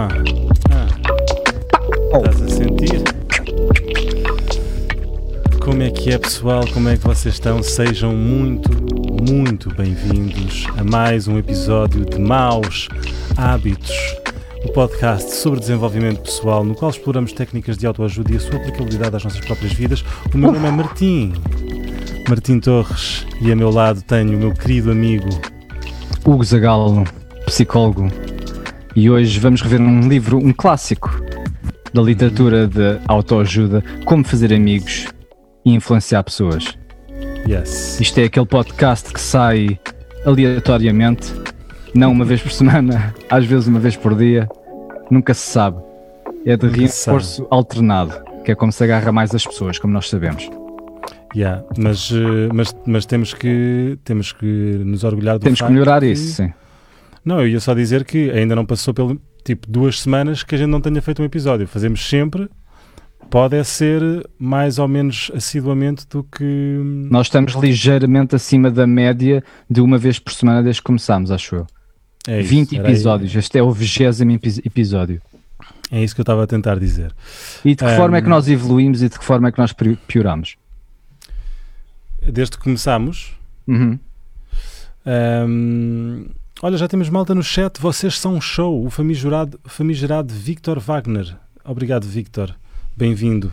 Ah, ah. Estás a sentir? Como é que é, pessoal? Como é que vocês estão? Sejam muito, muito bem-vindos a mais um episódio de Maus Hábitos, o podcast sobre desenvolvimento pessoal, no qual exploramos técnicas de autoajuda e a sua aplicabilidade às nossas próprias vidas. O meu nome é Martim, Martim Torres, e a meu lado tenho o meu querido amigo Hugo Zagalo, psicólogo. E hoje vamos rever um livro, um clássico da literatura de autoajuda, Como Fazer Amigos e Influenciar Pessoas. Yes. Isto é aquele podcast que sai aleatoriamente, não uma vez por semana, às vezes uma vez por dia, nunca se sabe. É de reforço alternado, que é como se agarra mais as pessoas, como nós sabemos. Yeah, mas, eh, mas, mas temos, que, temos que nos orgulhar do Temos que melhorar que- isso, sim. Não, eu ia só dizer que ainda não passou pelo tipo duas semanas que a gente não tenha feito um episódio. Fazemos sempre. Pode é ser mais ou menos assiduamente do que. Nós estamos ligeiramente acima da média de uma vez por semana desde que começámos, acho eu. É isso, 20 era aí- episódios, este é o vigésimo epi- episódio. É isso que eu estava a tentar dizer. E de que Um, forma é que nós evoluímos e de que forma é que nós pi- pioramos? Desde que começámos. Uhum. hum, olha, já temos malta no chat. Vocês são um show. O famigerado, famigerado Victor Wagner. Obrigado, Victor. Bem-vindo.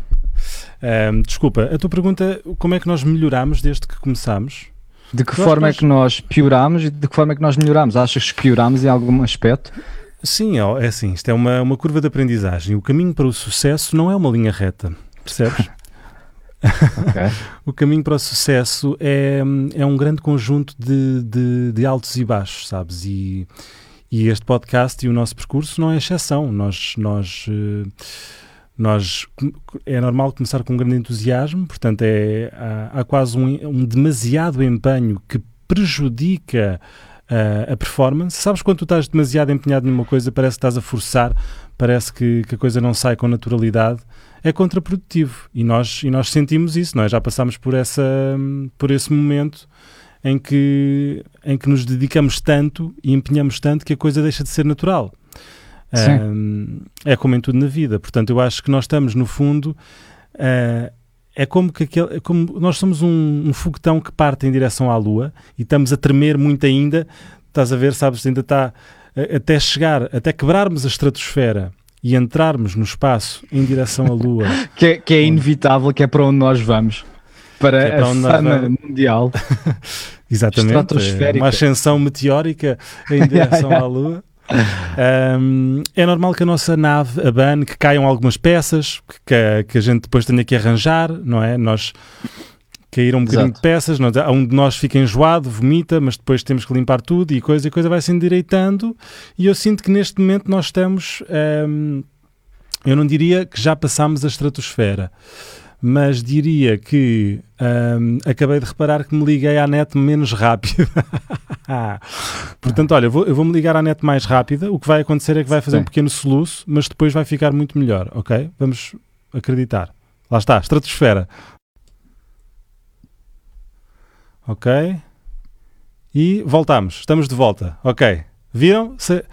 Hum, desculpa, a tua pergunta: como é que nós melhoramos desde que começámos? De que Eu acho forma que é que nós pioramos e de que forma é que nós melhoramos? Achas que pioramos em algum aspecto? Sim, é assim, isto é uma, uma curva de aprendizagem. O caminho para o sucesso não é uma linha reta, percebes? Ok. o caminho para o sucesso é, é um grande conjunto de, de, de altos e baixos, sabes? E, e este podcast e o nosso percurso não é exceção. Nós, nós, eh, nós é normal começar com um grande entusiasmo, portanto é, há, há quase um, um demasiado empenho que prejudica uh, a performance. Sabes quando tu estás demasiado empenhado numa coisa, parece que estás a forçar, parece que, que a coisa não sai com naturalidade. É contraprodutivo e nós, e nós sentimos isso, nós já passámos por, essa, por esse momento em que, em que nos dedicamos tanto e empenhamos tanto que a coisa deixa de ser natural. Sim. É como em tudo na vida. Portanto, eu acho que nós estamos, no fundo, uh, é como que aquele, é como nós somos um, um foguetão que parte em direção à Lua e estamos a tremer muito ainda. Estás a ver, sabes, ainda está até chegar, até quebrarmos a estratosfera e entrarmos no espaço em direção à Lua. Que, é, que é inevitável, que é para onde nós vamos. Para, é para a fama vamos. mundial. Exatamente. Uma ascensão meteórica em direção à Lua. Um, é normal que a nossa nave abane, que caiam algumas peças, que, que a gente depois tenha que arranjar, não é? Nós caíram um bocadinho Exato. de peças, nós, um de nós fica enjoado, vomita, mas depois temos que limpar tudo e coisa, e coisa vai se endireitando. E eu sinto que neste momento nós estamos. um, eu não diria que já passámos a estratosfera, mas diria que um, acabei de reparar que me liguei à net menos rápido. Portanto, olha, eu vou, eu vou me ligar à net mais rápida. O que vai acontecer é que vai fazer Sim. um pequeno soluço, mas depois vai ficar muito melhor, ok? Vamos acreditar. Lá está, estratosfera. Ok. E voltamos, estamos de volta. Ok. Viram? Se-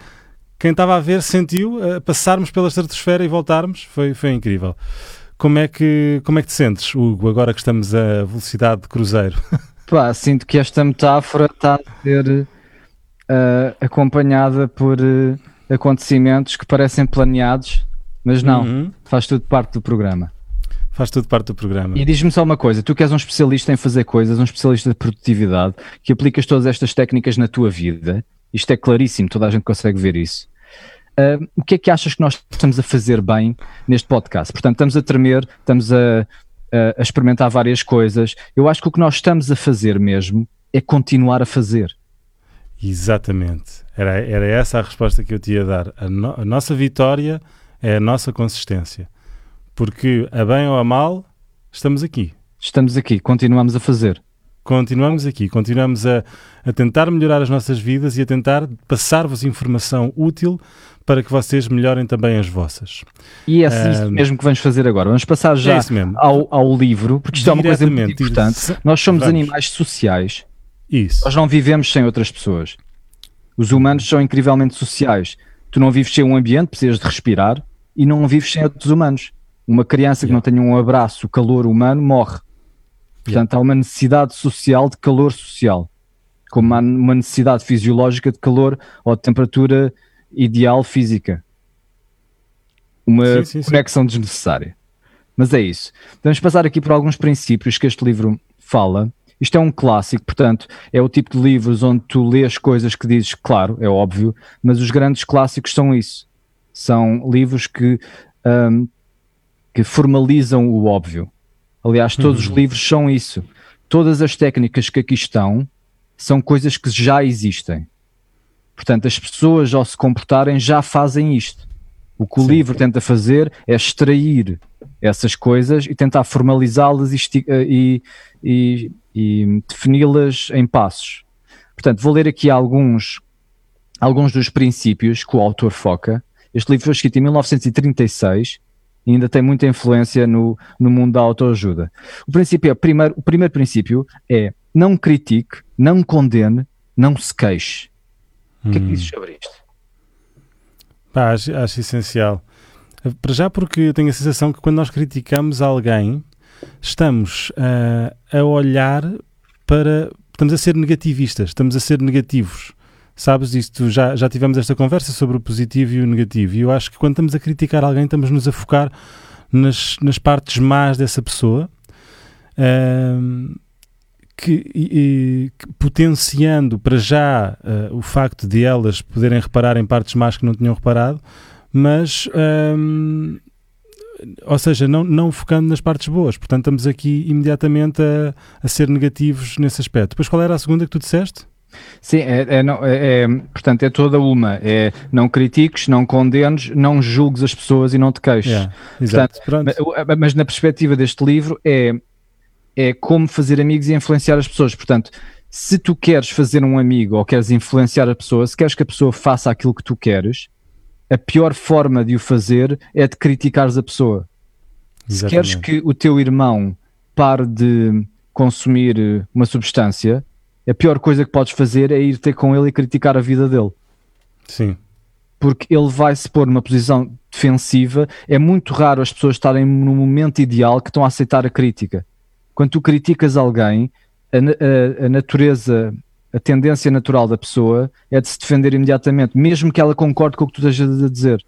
quem estava a ver sentiu eh, passarmos pela estratosfera e voltarmos. Foi, foi incrível. Como é, que, como é que te sentes, Hugo, agora que estamos a velocidade de cruzeiro? Pá, sinto que esta metáfora está a ser ah, acompanhada por ah, acontecimentos que parecem planeados, mas não, Uhum. faz tudo parte do programa. Faz tudo parte do programa. E diz-me só uma coisa: tu que és um especialista em fazer coisas, um especialista de produtividade, que aplicas todas estas técnicas na tua vida, isto é claríssimo, toda a gente consegue ver isso. Ah, o que é que achas que nós estamos a fazer bem neste podcast? Portanto, estamos a tremer, estamos a, a- a experimentar várias coisas. Eu acho que o que nós estamos a fazer mesmo é continuar a fazer. Exatamente. Era, era essa a resposta que eu te ia dar. A, no- a nossa vitória é a nossa consistência. Porque, a bem ou a mal, estamos aqui. Estamos aqui, continuamos a fazer. Continuamos aqui, continuamos a, a tentar melhorar as nossas vidas e a tentar passar-vos informação útil para que vocês melhorem também as vossas. E é assim Ah, mesmo que vamos fazer agora. Vamos passar é já mesmo. ao, ao livro, porque isto é uma coisa muito importante. Nós somos Vamos. animais sociais. Isso. Nós não vivemos sem outras pessoas. Os humanos são incrivelmente sociais. Tu não vives sem um ambiente, precisas de respirar e não vives sem outros humanos. Uma criança que não tenha um abraço, calor humano, morre. Portanto, há uma necessidade social de calor social, como há uma necessidade fisiológica de calor ou de temperatura ideal física. Uma sim, sim, conexão sim. desnecessária. Mas é isso. Vamos passar aqui por alguns princípios que este livro fala. Isto é um clássico, portanto, é o tipo de livros onde tu lês coisas que dizes, claro, é óbvio, mas os grandes clássicos são isso. São livros que, um, que formalizam o óbvio. Aliás, todos uhum. os livros são isso. Todas as técnicas que aqui estão são coisas que já existem. Portanto, as pessoas ao se comportarem já fazem isto. O que o Sim. livro tenta fazer é extrair essas coisas e tentar formalizá-las e, e, e, e defini-las em passos. Portanto, vou ler aqui alguns, alguns dos princípios que o autor foca. Este livro foi escrito em 1936 e ainda tem muita influência no, no mundo da autoajuda. O princípio é, primeiro, o primeiro princípio é não critique, não condene, não se queixe. O que é que dizes sobre isto? Pá, acho, acho essencial. Para já porque eu tenho a sensação que quando nós criticamos alguém, estamos uh, a olhar para... Estamos a ser negativistas, estamos a ser negativos. Sabes isto? Já, já tivemos esta conversa sobre o positivo e o negativo. E eu acho que quando estamos a criticar alguém, estamos-nos a focar nas, nas partes más dessa pessoa. Uh, que, e, que, potenciando para já uh, o facto de elas poderem reparar em partes más que não tinham reparado, mas ou seja, não, não focando nas partes boas. Portanto, estamos aqui imediatamente a, a ser negativos nesse aspecto. Depois, qual era a segunda que tu disseste? Sim, é, é, é, é, portanto, é toda uma. É não critiques, não condenes, não julgues as pessoas e não te queixes. Yeah, portanto, mas, mas, na perspectiva deste livro é, é como fazer amigos e influenciar as pessoas. Portanto, se tu queres fazer um amigo ou queres influenciar a pessoa, se queres que a pessoa faça aquilo que tu queres, a pior forma de o fazer é de criticares a pessoa. Exatamente. Se queres que o teu irmão pare de consumir uma substância, a pior coisa que podes fazer é ir ter com ele e criticar a vida dele. Sim. Porque ele vai se pôr numa posição defensiva. É muito raro as pessoas estarem no momento ideal que estão a aceitar a crítica. Quando tu criticas alguém, a, a, a natureza a tendência natural da pessoa é de se defender imediatamente, mesmo que ela concorde com o que tu estejas a dizer.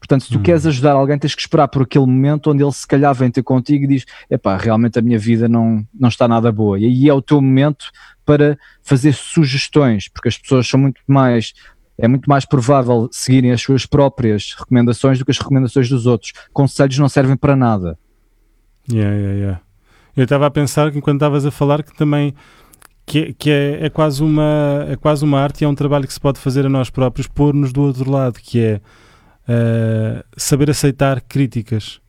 Portanto, se tu hum. queres ajudar alguém, tens que esperar por aquele momento onde ele se calhar vem ter contigo e diz: Epá, realmente a minha vida não, não está nada boa. E aí é o teu momento para fazer sugestões, porque as pessoas são muito mais. É muito mais provável seguirem as suas próprias recomendações do que as recomendações dos outros. Conselhos não servem para nada. Yeah, yeah, yeah. Eu estava a pensar que enquanto estavas a falar que também que, que é, é, quase uma, é quase uma arte e é um trabalho que se pode fazer a nós próprios, pôr-nos do outro lado, que é uh, saber aceitar críticas,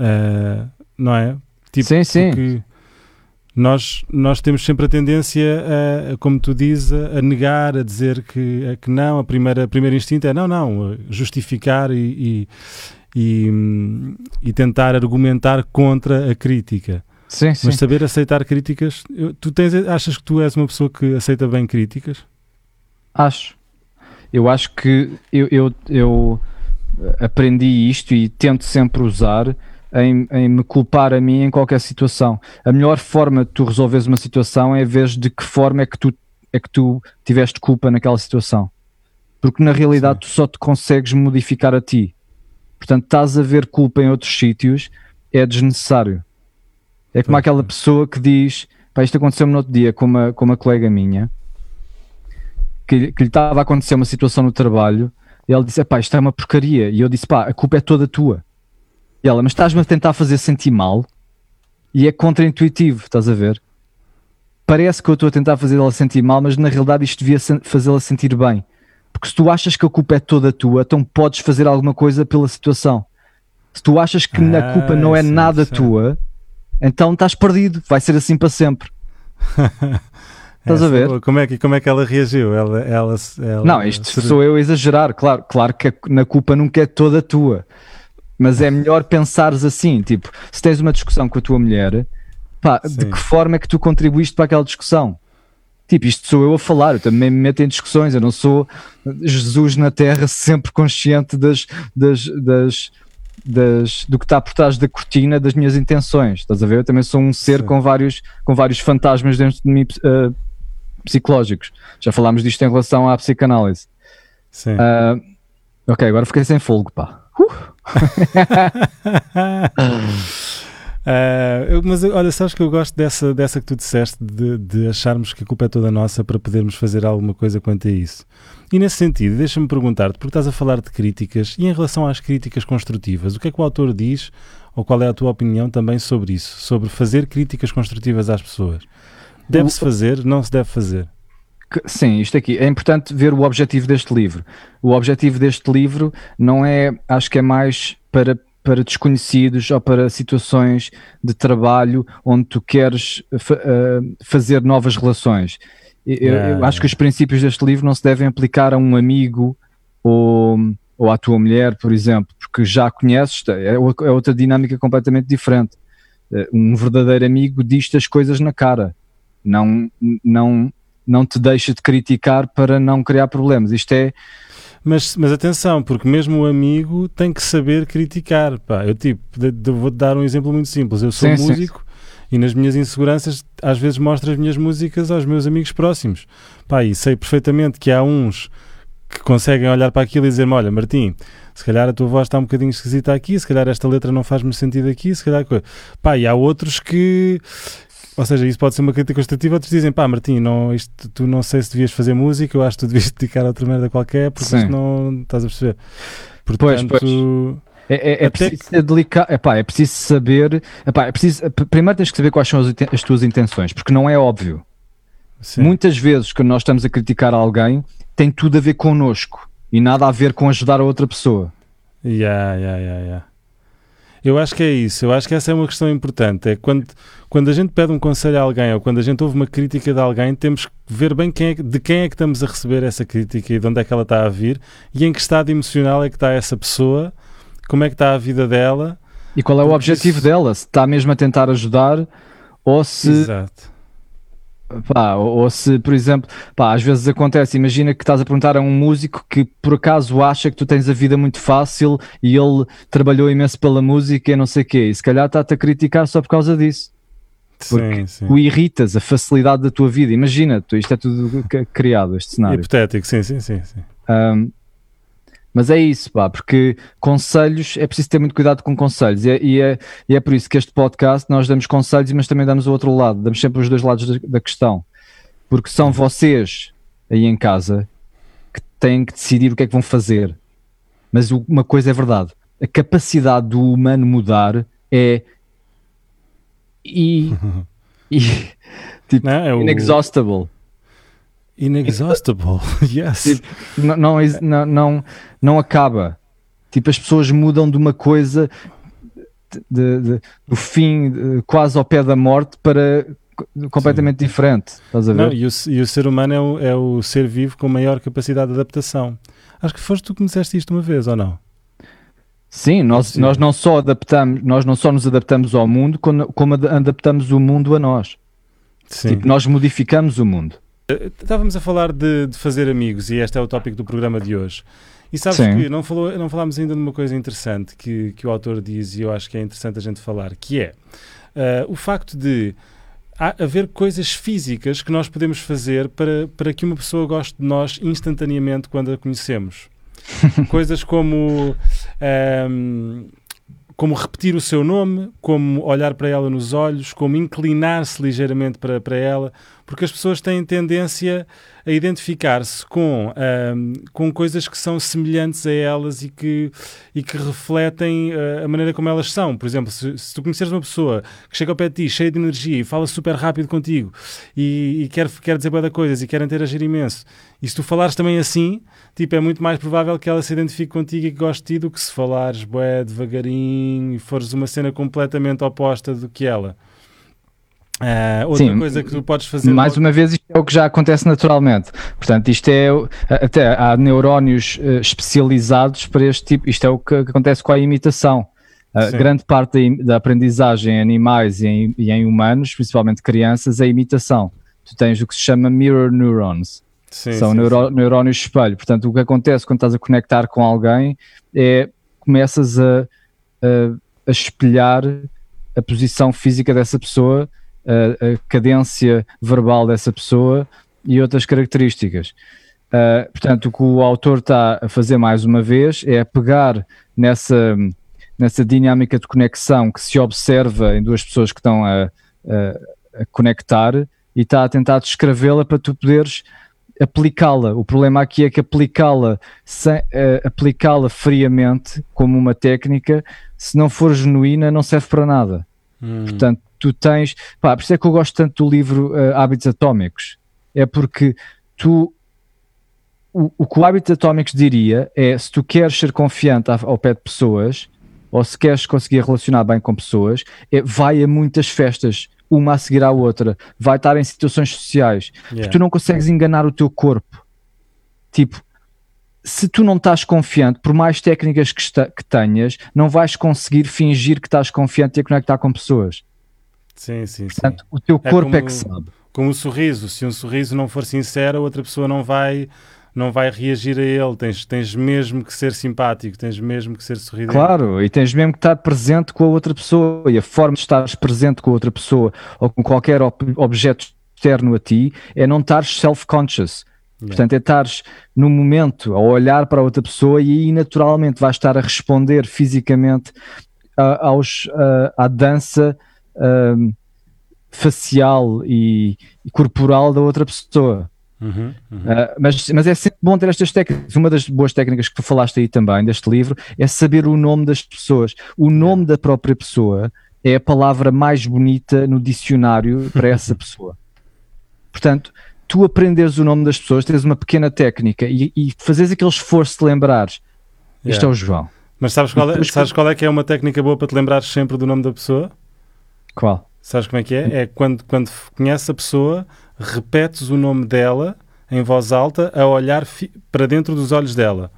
uh, não é? Tipo, sim, sim. Nós, nós temos sempre a tendência, a, como tu dizes, a, a negar, a dizer que, a que não, a primeira, a primeira instinto é não, não, justificar e, e, e, e tentar argumentar contra a crítica. Sim, sim. Mas saber aceitar críticas, tu tens, achas que tu és uma pessoa que aceita bem críticas? Acho. Eu acho que eu, eu, eu aprendi isto e tento sempre usar em, em, me culpar a mim em qualquer situação. A melhor forma de tu resolveres uma situação é ver de que forma é que tu, é que tu tiveste culpa naquela situação. Porque na realidade Sim. tu só te consegues modificar a ti. Portanto, estás a ver culpa em outros sítios, é desnecessário. É como aquela pessoa que diz: pá, isto aconteceu-me no outro dia com uma, com uma colega minha que, que lhe estava a acontecer uma situação no trabalho e ela disse: pá, isto é uma porcaria. E eu disse: pá, a culpa é toda tua. E ela, mas estás-me a tentar fazer sentir mal e é contraintuitivo, estás a ver? Parece que eu estou a tentar fazer ela sentir mal, mas na realidade isto devia fazê-la sentir bem. Porque se tu achas que a culpa é toda tua, então podes fazer alguma coisa pela situação. Se tu achas que ah, a culpa não é sim, nada sim. tua, então estás perdido, vai ser assim para sempre. Estás a ver? Como é, que, como é que ela reagiu? Ela, ela, ela não, isto sou eu a exagerar, claro, claro que na culpa nunca é toda tua. Mas é melhor pensares assim, tipo, se tens uma discussão com a tua mulher, pá, de que forma é que tu contribuíste para aquela discussão? Tipo, isto sou eu a falar, eu também me meto em discussões, eu não sou Jesus na Terra sempre consciente das, das, das, das do que está por trás da cortina das minhas intenções, estás a ver? Eu também sou um ser com vários, com vários fantasmas dentro de mim uh, psicológicos. Já falámos disto em relação à psicanálise. Sim. Uh, ok, agora fiquei sem folgo, pá. Uh! Uh, mas olha, sabes que eu gosto dessa, dessa que tu disseste de, de, acharmos que a culpa é toda nossa para podermos fazer alguma coisa quanto a isso. E nesse sentido, deixa-me perguntar-te, porque estás a falar de críticas, e em relação às críticas construtivas, o que é que o autor diz, ou qual é a tua opinião também sobre isso? Sobre fazer críticas construtivas às pessoas? Deve-se fazer, não se deve fazer? Sim, isto aqui. É importante ver o objetivo deste livro. O objetivo deste livro não é, acho que é mais para para desconhecidos ou para situações de trabalho onde tu queres uh, fazer novas relações. Eu, eu, acho que os princípios deste livro não se devem aplicar a um amigo ou, ou à tua mulher, por exemplo, porque já conheces, é, é outra dinâmica completamente diferente. Uh, um verdadeiro amigo diz-te as coisas na cara, não, não, não te deixa de criticar para não criar problemas. Isto é mas, mas atenção, porque mesmo o amigo tem que saber criticar. Pá, eu tipo, vou-te dar um exemplo muito simples. Eu sou sim, músico sim. e nas minhas inseguranças às vezes mostro as minhas músicas aos meus amigos próximos. Pá, e sei perfeitamente que há uns que conseguem olhar para aquilo e dizer-me: Olha, Martim, se calhar a tua voz está um bocadinho esquisita aqui, se calhar esta letra não faz-me sentido aqui, se calhar. Pá, e há outros que ou seja, isso pode ser uma crítica construtiva. Outros dizem, pá, Martim, não, isto, tu não sei se devias fazer música, eu acho que tu devias dedicar a outra merda qualquer, porque isto não estás a perceber. Portanto, pois, pois. É, é, é preciso ser delicado, epá, é preciso saber, epá, é preciso, primeiro tens que saber quais são as, as tuas intenções, porque não é óbvio. Sim. Muitas vezes, quando nós estamos a criticar alguém, tem tudo a ver connosco e nada a ver com ajudar a outra pessoa. Yeah, yeah, yeah, yeah. Eu acho que é isso, eu acho que essa é uma questão importante. É quando, quando a gente pede um conselho a alguém ou quando a gente ouve uma crítica de alguém, temos que ver bem quem é, de quem é que estamos a receber essa crítica e de onde é que ela está a vir e em que estado emocional é que está essa pessoa, como é que está a vida dela. E qual é o objetivo isso... dela? Se está mesmo a tentar ajudar ou se. Exato Pá, ou, ou, se, por exemplo, pá, às vezes acontece, imagina que estás a perguntar a um músico que por acaso acha que tu tens a vida muito fácil e ele trabalhou imenso pela música e não sei o quê, e se calhar está-te a criticar só por causa disso. Porque sim, sim. o irritas, a facilidade da tua vida. Imagina, tu, isto é tudo criado, este cenário. Hipotético, sim, sim, sim. sim. Um, mas é isso, pá, porque conselhos, é preciso ter muito cuidado com conselhos, e é, e é, e é por isso que este podcast nós damos conselhos, mas também damos o outro lado, damos sempre os dois lados da, da questão, porque são vocês aí em casa que têm que decidir o que é que vão fazer. Mas uma coisa é verdade, a capacidade do humano mudar é e, e tipo, Não, é o... inexhaustible. Inexhaustible, yes. Tipo, não, não, não, não acaba. Tipo, as pessoas mudam de uma coisa de, de, do fim de, quase ao pé da morte para completamente Sim. diferente. Estás a ver? Não, e, o, e o ser humano é o, é o ser vivo com maior capacidade de adaptação. Acho que foste tu que me disseste isto uma vez, ou não? Sim, nós, Sim. nós não só adaptamos, nós não só nos adaptamos ao mundo, como, como adaptamos o mundo a nós. Sim. Tipo, nós modificamos o mundo. Estávamos a falar de, de, fazer amigos e este é o tópico do programa de hoje. E sabes Sim. que não, falou, não falámos ainda de uma coisa interessante que, que o autor diz e eu acho que é interessante a gente falar, que é uh, o facto de haver coisas físicas que nós podemos fazer para, para que uma pessoa goste de nós instantaneamente quando a conhecemos. coisas como um, como repetir o seu nome, como olhar para ela nos olhos, como inclinar-se ligeiramente para, para ela, porque as pessoas têm tendência a identificar-se com, com coisas que são semelhantes a elas e que, e que refletem uh, a maneira como elas são. Por exemplo, se, se, tu conheceres uma pessoa que chega ao pé de ti, cheia de energia e fala super rápido contigo e, e quer, quer dizer boa coisas e quer interagir imenso, e se tu falares também assim, tipo, é muito mais provável que ela se identifique contigo e que goste de ti do que se falares bué, devagarinho e fores uma cena completamente oposta do que ela. Uh, outra Sim, coisa que tu podes fazer. Mais logo... uma vez, isto é o que já acontece naturalmente. Portanto, isto é. Até há neurónios uh, especializados para este tipo. Isto é o que acontece com a imitação. Uh, grande parte da, da, aprendizagem em animais e em, e em, humanos, principalmente crianças, é imitação. tu tens o que se chama mirror neurons. Sim, São sim, sim. neurónios de espelho. Portanto, o que acontece quando estás a conectar com alguém é começas a, a- a espelhar a posição física dessa pessoa, a, a cadência verbal dessa pessoa e outras características. Uh, portanto, o que o autor está a fazer mais uma vez é pegar nessa, nessa dinâmica de conexão que se observa em duas pessoas que estão a, a- a conectar e está a tentar descrevê-la para tu poderes aplicá-la. O problema aqui é que aplicá-la sem- eh, aplicá-la friamente como uma técnica, se não for genuína, não serve para nada. Hum. Portanto, tu tens. Pá, por isso é que eu gosto tanto do livro eh, Hábitos Atómicos. É porque tu. O, o que o Hábitos Atómicos diria é: se tu queres ser confiante ao, ao pé de pessoas, ou se queres conseguir relacionar bem com pessoas, é, vai a muitas festas, uma a seguir à outra, vai estar em situações sociais, Yeah. tu não consegues enganar o teu corpo. Tipo, se tu não estás confiante, por mais técnicas que, que tenhas, não vais conseguir fingir que estás confiante e a conectar com pessoas. Sim, sim, sim. Portanto, o teu É corpo é como- que sabe. Como o sorriso, se um sorriso não for sincero, a outra pessoa não vai, não vai reagir a ele. Tens, tens mesmo que ser simpático, tens mesmo que ser sorridente. Claro, e tens mesmo que estar presente com a outra pessoa. E a forma de estares presente com a outra pessoa ou com qualquer ob- objeto externo a ti é não estares self-conscious. Yeah. Portanto, é estares no momento a olhar para a outra pessoa e aí naturalmente vais estar a responder fisicamente a- aos, a- à dança ahm, facial e, e corporal da outra pessoa. Uhum, uhum. Uh, mas, mas é sempre bom ter estas técnicas. Uma das boas técnicas que tu falaste aí também, deste livro, é saber o nome das pessoas. O nome da própria pessoa é a palavra mais bonita no dicionário para essa pessoa. Portanto, tu aprenderes o nome das pessoas, tens uma pequena técnica e, e fazes aquele esforço de lembrares. Este Yeah. é o João. Mas sabes qual, é, sabes qual é que é uma técnica boa para te lembrares sempre do nome da pessoa? Qual? Sabes como é que é? É quando, quando conheces a pessoa, repetes o nome dela em voz alta a olhar para dentro dos olhos dela.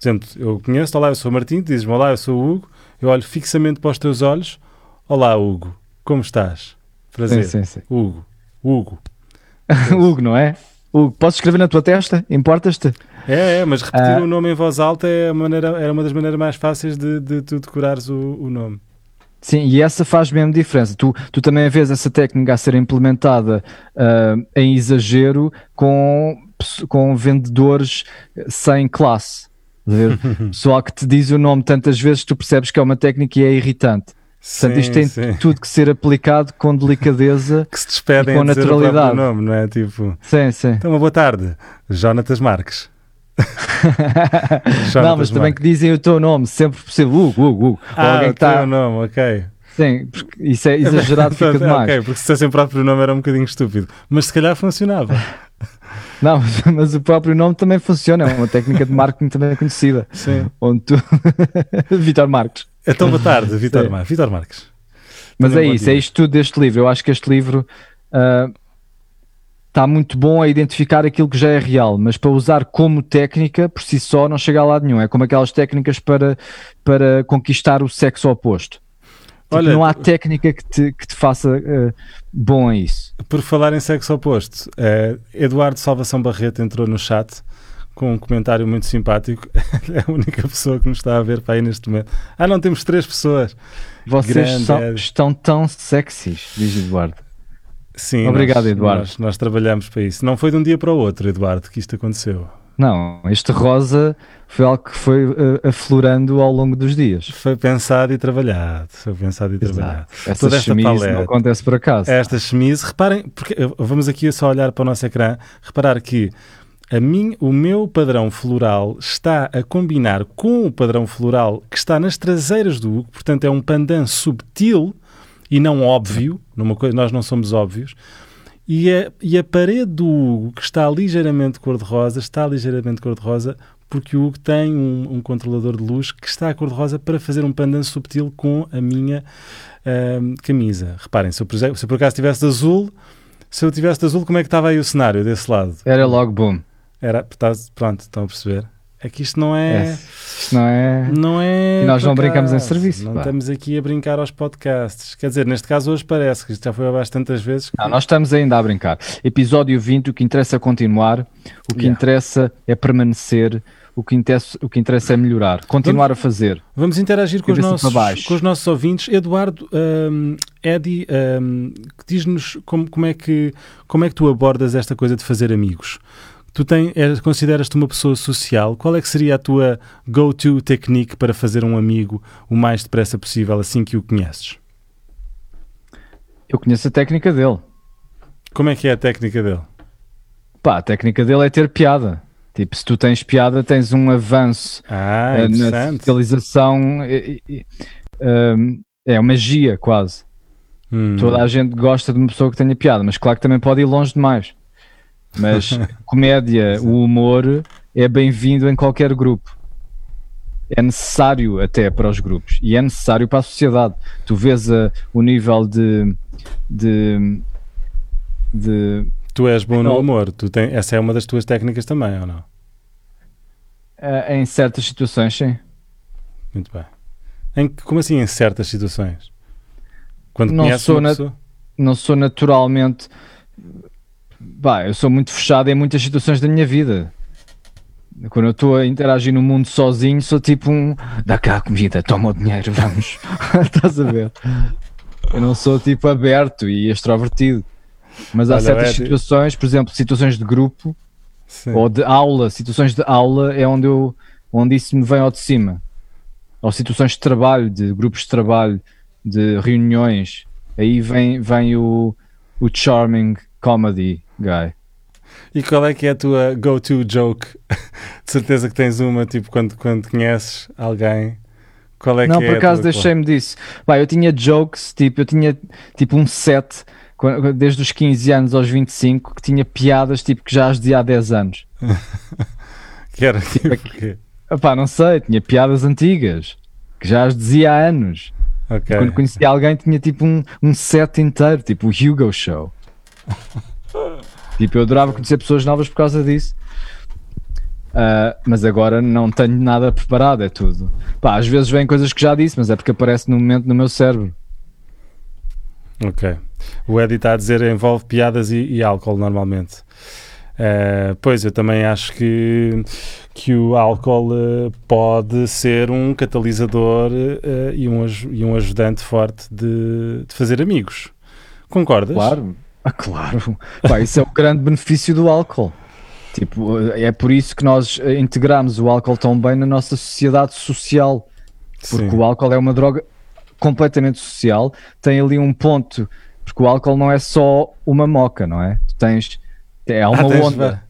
Por exemplo, eu conheço, olá, eu sou o Martim, dizes-me, olá, eu sou o Hugo, eu olho fixamente para os teus olhos, olá, Hugo, como estás? Prazer. Sim, sim, sim. Hugo, Hugo. Hugo, não é? Hugo, podes escrever na tua testa? Importas-te? É, é, mas repetir Ah. o nome em voz alta é a maneira, era uma das maneiras mais fáceis de, de tu decorares o, o nome. Sim, e essa faz mesmo diferença. Tu, tu também vês essa técnica a ser implementada ah, em exagero com, com vendedores sem classe. Ver? Pessoal que te diz o nome tantas vezes que tu percebes que é uma técnica e é irritante. Portanto, isto tem sim. tudo que ser aplicado com delicadeza. Que se despedem E com a dizer o naturalidade. nome, não é? Tipo, Sim, sim. então uma boa tarde, Jonatas Marques. Não, mas também que dizem o teu nome, sempre possível. Hugo, Hugo, Hugo. Ou Ah, alguém que o teu está. nome, ok. Sim, porque isso é exagerado, fica demais. Ok, porque se dissessem o próprio nome era um bocadinho estúpido. Mas se calhar funcionava. Não, mas o próprio nome também funciona, é uma técnica de marketing também conhecida. Sim. Onde tu. Vitor Marques. Então boa tarde, Vitor. Marques. Vitor Marques. Mas é bom isso, dia. é isto tudo deste livro. Eu acho que este livro ah, está muito bom a identificar aquilo que já é real, mas para usar como técnica por si só não chega a lado nenhum. É como aquelas técnicas para, para conquistar o sexo oposto. Tipo, Olha, não há técnica que te, que te faça ah, bom a isso. Por falar em sexo oposto, eh, Eduardo Salvação Barreto entrou no chat com um comentário muito simpático. é a única pessoa que nos está a ver para aí neste momento. Ah, não, temos três pessoas. Vocês são- Ed. estão tão sexys, diz Eduardo. Sim, Obrigado, nós, Eduardo. Nós, nós trabalhamos para isso. Não foi de um dia para o outro, Eduardo, que isto aconteceu. Não, este rosa foi algo que foi ah, aflorando ao longo dos dias. Foi pensado e trabalhado. Foi pensado e trabalhado. Essa Toda esta chemise paleta. não acontece por acaso. Esta chemise, reparem, porque vamos aqui só olhar para o nosso ecrã, reparar que a mim, o meu padrão floral está a combinar com o padrão floral que está nas traseiras do Hugo, portanto é um pandan subtil e não óbvio, numa coisa, nós não somos óbvios, e a, e a parede do Hugo, que está ligeiramente cor-de-rosa, está ligeiramente cor-de-rosa, porque o Hugo tem um, um controlador de luz que está a cor-de-rosa para fazer um pandan subtil com a minha ahm, camisa. Reparem, se eu, por se eu por acaso tivesse de azul, se eu tivesse de azul, como é que estava aí o cenário desse lado? Era logo boom. Era, estás- pronto, estão a perceber? Aqui isto não é. É, isto não é. Não é. E nós não brincamos em serviço, Não pá. estamos aqui a brincar aos podcasts. Quer dizer, neste caso hoje parece que isto já foi há bastantes vezes. que- Não, nós estamos ainda a brincar. Episódio 20, o que interessa é continuar, o que Yeah. interessa é permanecer, o que interessa, o que interessa é melhorar, continuar a fazer. Vamos interagir com os, nossos, com os nossos ouvintes. Eduardo, hum, Eddie, hum, diz-nos como, como, é que, como é que tu abordas esta coisa de fazer amigos. Tu é, consideras-te uma pessoa social. Qual é que seria a tua go-to technique para fazer um amigo o mais depressa possível assim que o conheces? Eu conheço a técnica dele. Como é que é a técnica dele? Pá, a técnica dele é ter piada. Tipo, se tu tens piada, tens um avanço Ah, eh, na socialização. eh, eh, eh, é uma magia, quase. Hum. Toda a gente gosta de uma pessoa que tenha piada, mas claro que também pode ir longe demais. Mas comédia, o humor é bem-vindo em qualquer grupo. É necessário até para os grupos e é necessário para a sociedade. Tu vês a- o nível de, de, de Tu és bom no humor. Tu tem, essa é uma das tuas técnicas também, ou não? eh, em certas situações, sim. Muito bem. Em, como assim em certas situações? Quando Não sou na-? Não sou naturalmente. Bah, eu sou muito fechado em muitas situações da minha vida. Quando eu estou a interagir no mundo sozinho, sou tipo um. Dá cá a comida, toma o dinheiro, vamos. Estás a ver? Eu não sou tipo aberto e extrovertido. Mas há Olha, certas Ed- situações, por exemplo, situações de grupo Sim. ou de aula, situações de aula é onde eu onde isso me vem ao de cima. Ou situações de trabalho, de grupos de trabalho, de reuniões, aí vem, vem o, o charming comedy guy. E qual é que é a tua go-to joke? De certeza que tens uma, tipo, quando, quando conheces alguém. Qual é não, que é por a acaso deixei-me disso. Pá, eu tinha jokes, tipo, eu tinha tipo um set desde os 15 anos aos 25 que tinha piadas tipo que já as dizia há 10 anos. Que era tipo o quê? Epá, não sei, tinha piadas antigas que já as dizia há anos. Ok. Quando conhecia alguém tinha tipo um, um set inteiro, tipo o Hugo Show. tipo, eu adorava conhecer pessoas novas por causa disso. Ah, mas agora não tenho nada preparado, é tudo. Pá, às vezes vêm coisas que já disse, mas é porque aparece no momento no meu cérebro. Ok. O Eddie está a dizer envolve piadas e, e álcool normalmente. Eh, pois, eu também acho que, que o álcool eh, pode ser um catalisador eh, e, um, e um ajudante forte de, de fazer amigos. Concordas? Claro, ah, claro. Pá, isso é o grande benefício do álcool. Tipo, é por isso que nós eh, integramos o álcool tão bem na nossa sociedade social. porque Sim. o álcool é uma droga completamente social, tem ali um ponto, porque o álcool não é só uma moca, não é? Tu tens, é uma Ah, tens- onda,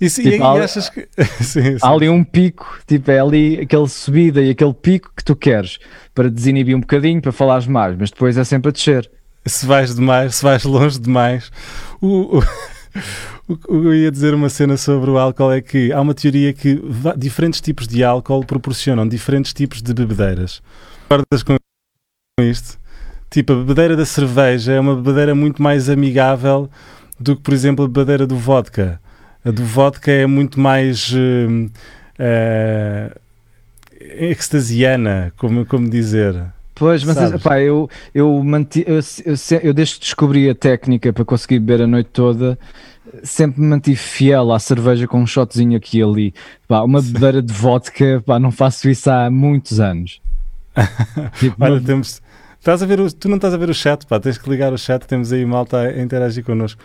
E, se- Tipo, e- e há- achas que. sim, sim. há ali um pico, tipo, é ali aquele subida e aquele pico que tu queres para desinibir um bocadinho, para falares mais, mas depois é sempre a descer. Se vais demais, se vais longe demais. O, o, o eu ia dizer uma cena sobre o álcool é que há uma teoria que diferentes tipos de álcool proporcionam diferentes tipos de bebedeiras. Concordas com isto? Tipo, a bebedeira da cerveja é uma bebedeira muito mais amigável do que, por exemplo, a bebedeira do vodka. A do vodka é muito mais hum, eh, extasiana, como, como dizer. Pois, mas Sabes? pá, eu, eu, manti, eu, eu, eu desde que descobri a técnica para conseguir beber a noite toda, sempre me mantive fiel à cerveja com um shotzinho aqui e ali. Pá, uma bebedeira de vodka, pá, não faço isso há muitos anos. Tipo, Olha, uma- temos. Estás a ver o, tu não estás a ver o chat, pá, tens que ligar o chat, temos aí malta a interagir connosco.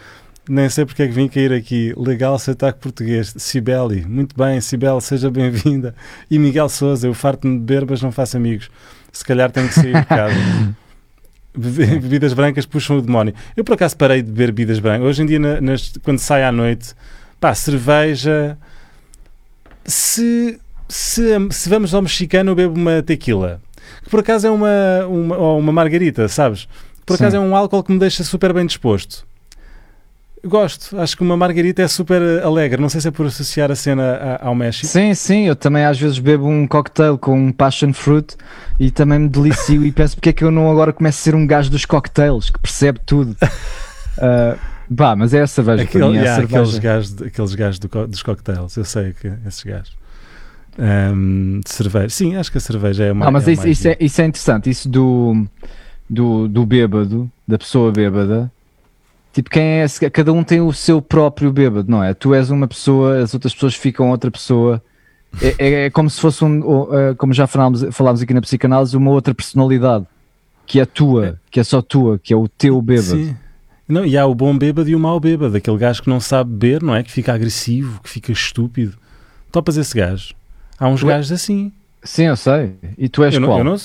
Nem sei porque é que vim cair aqui. Legal sotaque português. Cibele, muito bem, Cibele, seja bem-vinda. E Miguel Souza, eu farto-me de beber, mas não faço amigos. Se calhar tenho que sair de casa. Bebidas brancas puxam o demónio. Eu por acaso parei de beber bebidas brancas. Hoje em dia, na- nas- quando sai à noite, pá, cerveja. Se, se, se vamos ao mexicano, eu bebo uma tequila. Que por acaso é uma, uma, ou uma margarita, sabes? Por acaso Sim. é um álcool que me deixa super bem disposto. Gosto, acho que uma margarita é super alegre. Não sei se é por associar a cena ao México. Sim, sim, eu também às vezes bebo um cocktail com um passion fruit e também me delicio e penso porque é que eu não agora começo a ser um gajo dos cocktails que percebe tudo. Ah, pá, mas é a cerveja para Aquele, mim, é yeah, aqueles gajos, aqueles gajos do dos cocktails, eu sei que esses gajos. um, de cerveja. Sim, acho que a cerveja é uma. Ah, mas é isso, isso, é, isso é interessante. Isso do, do, do bêbado, da pessoa bêbada. Tipo, quem é esse? Cada um tem o seu próprio bêbado, não é? Tu és uma pessoa, as outras pessoas ficam outra pessoa. É, é, é como se fosse um, uh, como já falámos, falámos aqui na psicanálise, uma outra personalidade que é tua, que é só tua, que é o teu bêbado. Sim. Não, e há o bom bêbado e o mau bêbado, aquele gajo que não sabe beber, não é? Que fica agressivo, que fica estúpido. Topas esse gajo. Há uns Tu é- gajos assim. Sim, eu sei. E tu és Eu não, qual? eu, não,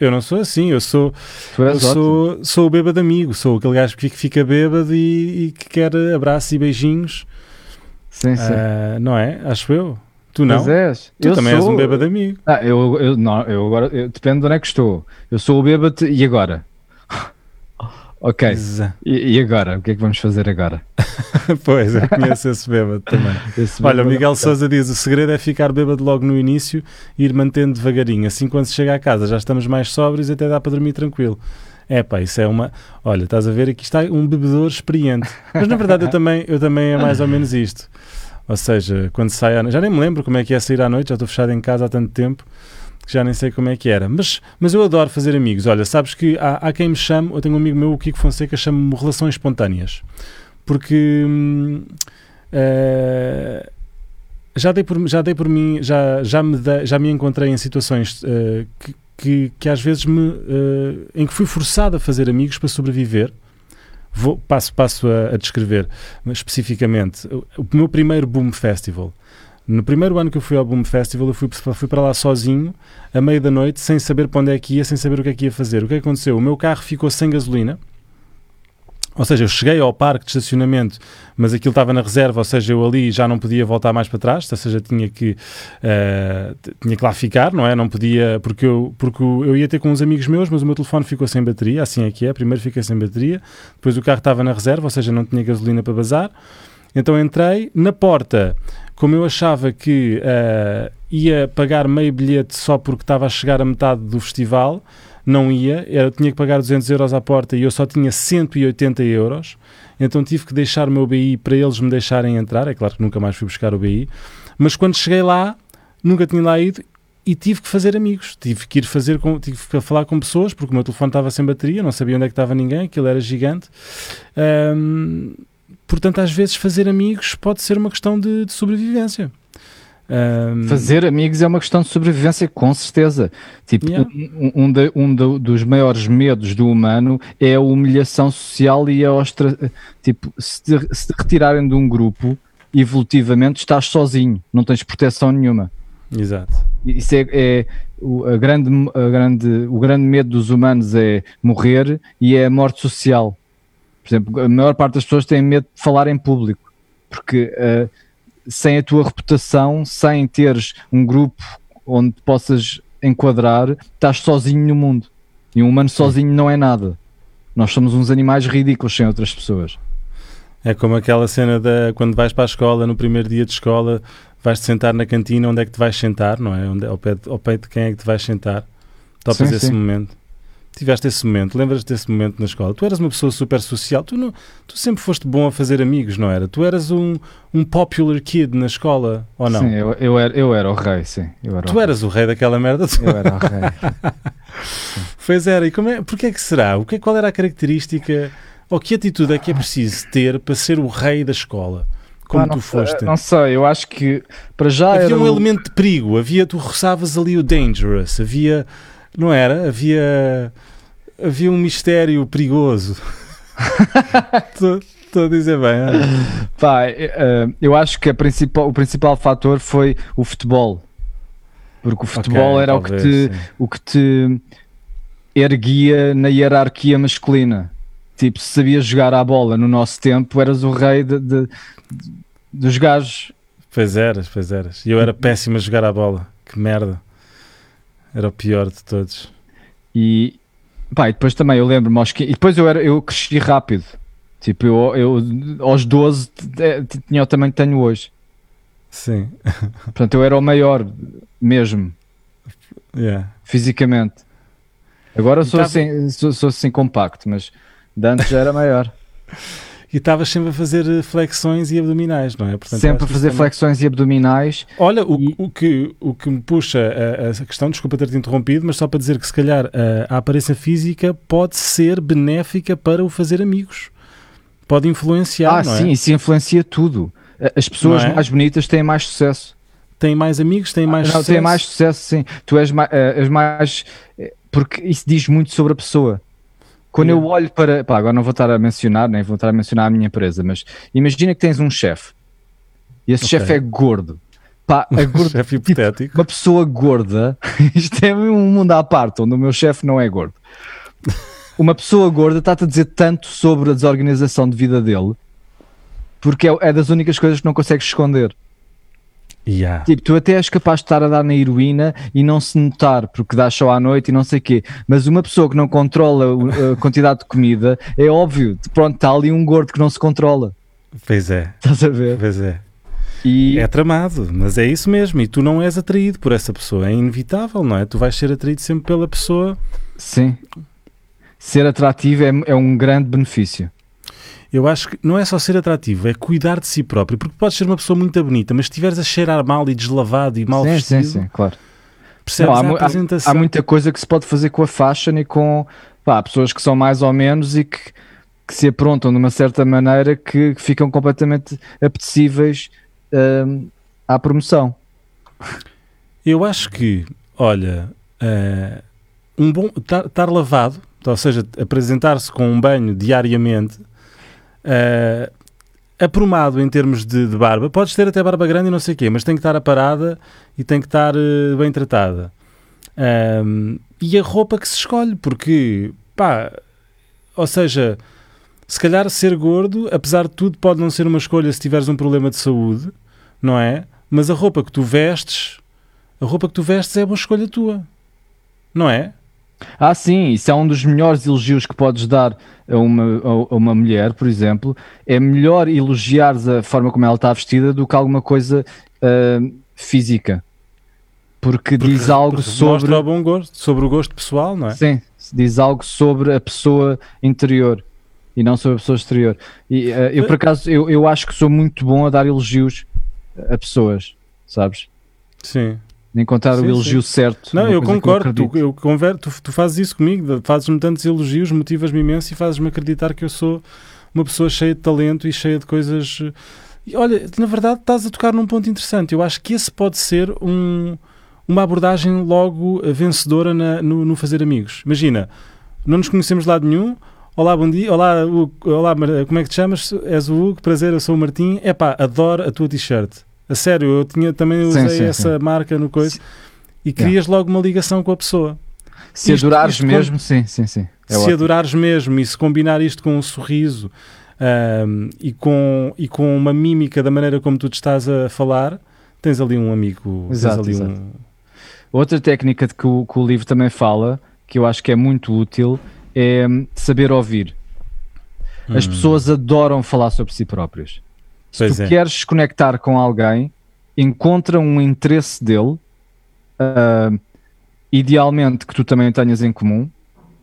eu não sou assim, eu sou, eu sou, sou o bêbado amigo, sou aquele gajo que fica, bêbado e, e que quer abraços e beijinhos, Sim, sim. Ah, não é? Acho eu. Tu não? Mas és. tu eu também sou... és um bêbado amigo. Ah, eu, eu, não, eu agora, eu- depende de onde é que estou. Eu sou o bêbado e agora? Ok. E, e agora? O que é que vamos fazer agora? pois, eu conheço esse bêbado também. Esse Olha, o bêbado- Miguel Souza diz: o segredo é ficar bêbado logo no início e ir mantendo devagarinho. Assim, quando se chega à casa, já estamos mais sóbrios e até dá para dormir tranquilo. É pá, isso é uma. Olha, estás a ver aqui está um bebedor experiente. Mas na verdade eu também, eu também é mais ou menos isto. Ou seja, quando sai à noite, já nem me lembro como é que é sair à noite, já estou fechado em casa há tanto tempo que já nem sei como é que era. Mas, mas eu adoro fazer amigos. Olha, sabes que há, há quem me chame, eu tenho um amigo meu, o Kiko Fonseca, chama-me relações espontâneas. Porque. hum, eh, já dei por, já dei por mim, já, já, me, dei- já me encontrei em situações eh, que, que, que às vezes me, eh, em que fui forçado a fazer amigos para sobreviver. Vou, passo, passo a, a descrever especificamente o meu primeiro Boom Festival. No primeiro ano que eu fui ao Boom Festival, eu fui, fui para lá sozinho, a meio da noite, sem saber para onde é que ia, sem saber o que é que ia fazer. O que é aconteceu? O meu carro ficou sem gasolina. Ou seja, eu cheguei ao parque de estacionamento, mas aquilo estava na reserva, ou seja, eu ali já não podia voltar mais para trás, ou seja, tinha que, t- tinha que lá ficar, não é? Não podia, porque, eu, porque eu ia ter com uns amigos meus, mas o meu telefone ficou sem bateria, assim é que é. Primeiro fiquei sem bateria, depois o carro estava na reserva, ou seja, não tinha gasolina para bazar. Então entrei na porta, como eu achava que eh, ia pagar meio bilhete só porque estava a chegar a metade do festival, não ia, eu tinha que pagar 200 euros à porta e eu só tinha 180 euros, então tive que deixar o meu BI para eles me deixarem entrar, é claro que nunca mais fui buscar o BI, mas quando cheguei lá, nunca tinha lá ido e tive que fazer amigos, tive que ir fazer, com, tive que falar com pessoas, porque o meu telefone estava sem bateria, não sabia onde é que estava ninguém, aquilo era gigante, Ahm, portanto às vezes fazer amigos pode ser uma questão de, de sobrevivência. Ahm, Fazer amigos é uma questão de sobrevivência, com certeza. Tipo, Yeah. um, um da- um do- dos maiores medos do humano é a humilhação social e a ostra... Tipo, se te, se te retirarem de um grupo, evolutivamente estás sozinho, não tens proteção nenhuma. Exato. Isso é, é o, a grande, a grande, o grande medo dos humanos é morrer e é a morte social. Por exemplo, a maior parte das pessoas tem medo de falar em público, porque eh, sem a tua reputação, sem teres um grupo onde te possas enquadrar, estás sozinho no mundo. E um humano sozinho não é nada. Nós somos uns animais ridículos sem outras pessoas. É como aquela cena da quando vais para a escola, no primeiro dia de escola, vais-te sentar na cantina, onde é que te vais sentar, não é? Onde, ao, pé de, ao pé de quem é que te vais sentar. Topas Sim, esse sim. momento. Tiveste esse momento, lembras-te desse momento na escola? Tu eras uma pessoa super social, tu, não, tu sempre foste bom a fazer amigos, não era? Tu eras um, um popular kid na escola, ou não? Sim, eu, eu, era, eu era o rei, sim. Eu era, Tu o, eras o rei daquela merda toda. eu era o rei. Pois era, e como é, porque é que será? O que, é- qual era a característica, ou que atitude é que é preciso ter para ser o rei da escola? Como Ah, tu foste? Não sei, eu acho que para já havia um o- elemento de perigo, havia, tu roçavas ali o dangerous, havia, não era? Havia, havia um mistério perigoso. Estou a dizer bem. Pá, eh, eh, eu acho que principal, o principal fator foi o futebol. Porque o futebol Ok, era talvez, o, que te, sim. o que te erguia na hierarquia masculina. Tipo, se sabias jogar à bola no nosso tempo, eras o rei de, de- de- dos gajos. Pois eras, pois eras. E eu era péssimo a jogar a bola. Que merda. Era o pior de todos. E, pá, e depois também eu lembro-me, aos e depois eu, era, eu cresci rápido. Tipo, eu, eu aos 12 t- eh, tinha o tamanho que tenho hoje. Sim. Portanto, eu era o maior mesmo. Yeah. fisicamente. Agora sou, tá- assim, sou, sou assim compacto, mas de antes já era maior. e estavas sempre a fazer eh, flexões e abdominais, não é? Portanto, sempre a fazer também... flexões e abdominais. Olha, o, e... o, que, o que me puxa a, a questão, desculpa ter-te interrompido, mas só para dizer que se calhar a, a aparência física pode ser benéfica para o fazer amigos. Pode influenciar, ah, não é? sim, isso influencia tudo. As pessoas é? mais bonitas têm mais sucesso. Têm mais amigos, têm mais ah, não, sucesso. Têm mais sucesso, sim. Tu és mais, eh, és mais. Eh, porque isso diz muito sobre a pessoa. Quando yeah. eu olho para. Pá, agora não vou estar a mencionar, nem vou estar a mencionar a minha empresa, mas imagina que tens um chefe e esse okay. chefe é gordo. Pá, a gordo, chefe hipotético. Tipo, uma pessoa gorda, isto é um mundo à parte, onde o meu chefe não é gordo. Uma pessoa gorda está-te a dizer tanto sobre a desorganização de vida dele, porque é, é das únicas coisas que não consegues esconder. Yeah. Tipo, tu até és capaz de estar a dar na heroína e não se notar, porque dá só à noite e não sei o quê. Mas uma pessoa que não controla a quantidade de comida, é óbvio, pronto, está ali um gordo que não se controla. Pois é. Estás a ver? Pois é. E... É tramado, mas é isso mesmo. E tu não és atraído por essa pessoa, é inevitável, não é? Tu vais ser atraído sempre pela pessoa. Sim. Ser atrativo é, é um grande benefício eu acho que não é só ser atrativo, é cuidar de si próprio, porque podes ser uma pessoa muito bonita, mas se estiveres a cheirar mal e deslavado e mal sim, vestido, sim, sim, claro. Percebes não, há, a apresentação. Há, há, muita coisa que se pode fazer com a fashion e com pá, pessoas que são mais ou menos e que, que se aprontam de uma certa maneira que, que ficam completamente apetecíveis hum, à promoção. Eu acho que, olha, uh, um bom estar lavado, ou seja, apresentar-se com um banho diariamente uh, aprumado em termos de, de, barba. Podes ter até barba grande e não sei o quê, mas tem que estar aparada e tem que estar uh, bem tratada. Um, e a roupa que se escolhe, porque, pá, ou seja, se calhar ser gordo, apesar de tudo, pode não ser uma escolha se tiveres um problema de saúde, não é? Mas a roupa que tu vestes, a roupa que tu vestes é uma escolha tua, não é? Ah, sim, isso é um dos melhores elogios que podes dar a uma, a uma mulher, por exemplo. É melhor elogiares a forma como ela está vestida do que alguma coisa uh, física. Porque, porque, diz algo porque sobre. Mostra o bom gosto, sobre o gosto pessoal, não é? Sim, diz algo sobre a pessoa interior e não sobre a pessoa exterior. E, uh, eu, por acaso, eu, eu acho que sou muito bom a dar elogios a pessoas, sabes? Sim encontrar sim, o elogio sim. certo. Não, eu concordo, tu, eu tu, tu, fazes isso comigo, fazes-me tantos elogios, motivas-me imenso e fazes-me acreditar que eu sou uma pessoa cheia de talento e cheia de coisas. E, olha, na verdade estás a tocar num ponto interessante. Eu acho que esse pode ser um, uma abordagem logo vencedora na, no, no fazer amigos. Imagina, não nos conhecemos de lado nenhum, Olá, bom dia. Olá, Hugo. Olá, como é que te chamas? És o Hugo, prazer, eu sou o Martim. Epá, adoro a tua t-shirt. A sério, eu tinha, também usei sim, sim, essa sim. marca no coisa e crias yeah. logo uma ligação com a pessoa. Se isto, adorares isto mesmo, com... sim, sim, sim. É se ótimo. adorares mesmo e se combinar isto com um sorriso um, e, com, e com uma mímica da maneira como tu te estás a falar, tens ali um amigo. Exato, ali exato. Um... Outra técnica que o, que o livro também fala, que eu acho que é muito útil, é saber ouvir. As hum. pessoas adoram falar sobre si próprias. Se pois tu é. queres conectar com alguém, encontra um interesse dele, uh, idealmente que tu também tenhas em comum,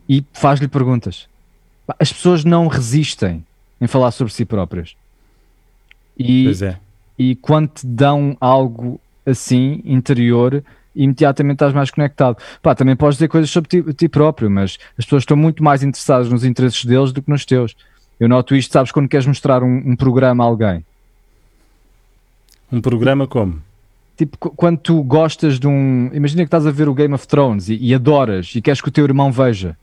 e faz-lhe perguntas. As pessoas não resistem em falar sobre si próprias. E, é. e quando te dão algo assim, interior, imediatamente estás mais conectado. Pá, também podes dizer coisas sobre ti, ti, próprio, mas as pessoas estão muito mais interessadas nos interesses deles do que nos teus. Eu noto isto, sabes, quando queres mostrar um, um programa a alguém. Um programa como? Tipo, quando tu gostas de um. Imagina que estás a ver o Game of Thrones e, e adoras e queres que o teu irmão veja.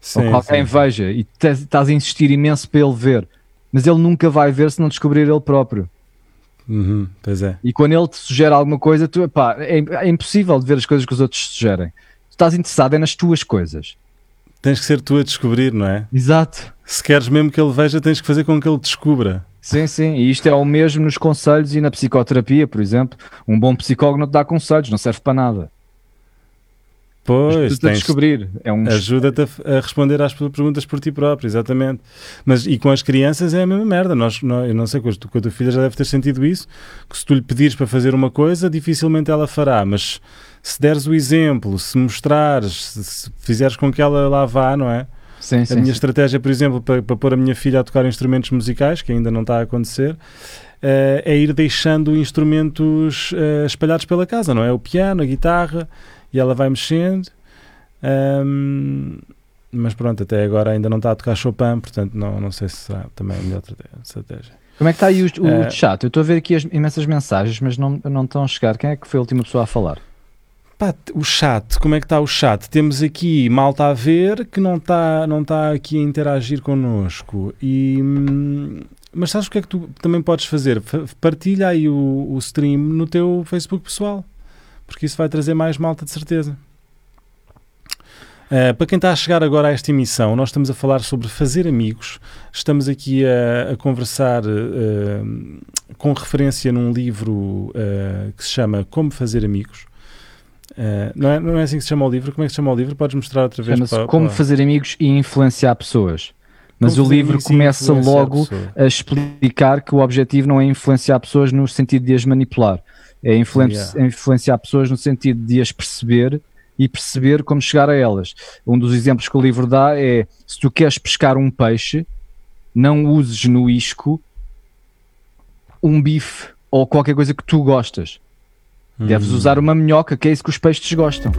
Sim, ou que alguém sim. veja e estás a insistir imenso para ele ver. Mas ele nunca vai ver se não descobrir ele próprio. Uhum, pois é. E quando ele te sugere alguma coisa, tu, pá, é, é impossível de ver as coisas que os outros sugerem. Tu estás interessado é nas tuas coisas. Tens que ser tu a descobrir, não é? Exato. Se queres mesmo que ele veja, tens que fazer com que ele descubra. Sim, sim, e isto é o mesmo nos conselhos e na psicoterapia, por exemplo. Um bom psicólogo não te dá conselhos, não serve para nada. Pois, tens a descobrir. É um... Ajuda-te a, a, responder às perguntas por ti próprio, exatamente. Mas e com as crianças é a mesma merda. Nós, nós eu não sei, com a tua filha já deve ter sentido isso, que se tu lhe pedires para fazer uma coisa, dificilmente ela fará, mas se deres o exemplo, se mostrares, se, se fizeres com que ela lá vá, não é? Sim, a sim, minha sim. estratégia, por exemplo, para, para pôr a minha filha a tocar instrumentos musicais, que ainda não está a acontecer, eh, é ir deixando instrumentos eh, espalhados pela casa, não é? O piano, a guitarra, e ela vai mexendo. Ahm, mas pronto, até agora ainda não está a tocar Chopin, portanto não, não sei se será também a melhor estratégia. Como é que está aí o, o Eh, chat? Eu estou a ver aqui as imensas mensagens, mas não, não estão a chegar. Quem é que foi a última pessoa a falar? Pá, o chat, como é que está o chat? Temos aqui malta a ver que não está não tá aqui a interagir connosco. E, hum, mas sabes o que é que tu também podes fazer? Fa- Partilha aí o, o stream no teu Facebook pessoal, porque isso vai trazer mais malta de certeza. Uh, para quem está a chegar agora a esta emissão, nós estamos a falar sobre fazer amigos. Estamos aqui a, a conversar uh, com referência num livro uh, que se chama Como Fazer Amigos. Uh, não, é, não é assim que se chama o livro? Como é que se chama o livro? Podes mostrar outra vez? Para- Como para- Fazer Amigos e Influenciar Pessoas. Mas Como o livro começa logo Pessoas. a explicar que o objetivo não é influenciar pessoas no sentido de as manipular, é influen- Yeah. influenciar pessoas no sentido de as perceber e perceber como chegar a elas. Um dos exemplos que o livro dá é: se tu queres pescar um peixe, não uses no isco um bife ou qualquer coisa que tu gostas. Deves Hum. usar uma minhoca, que é isso que os peixes gostam.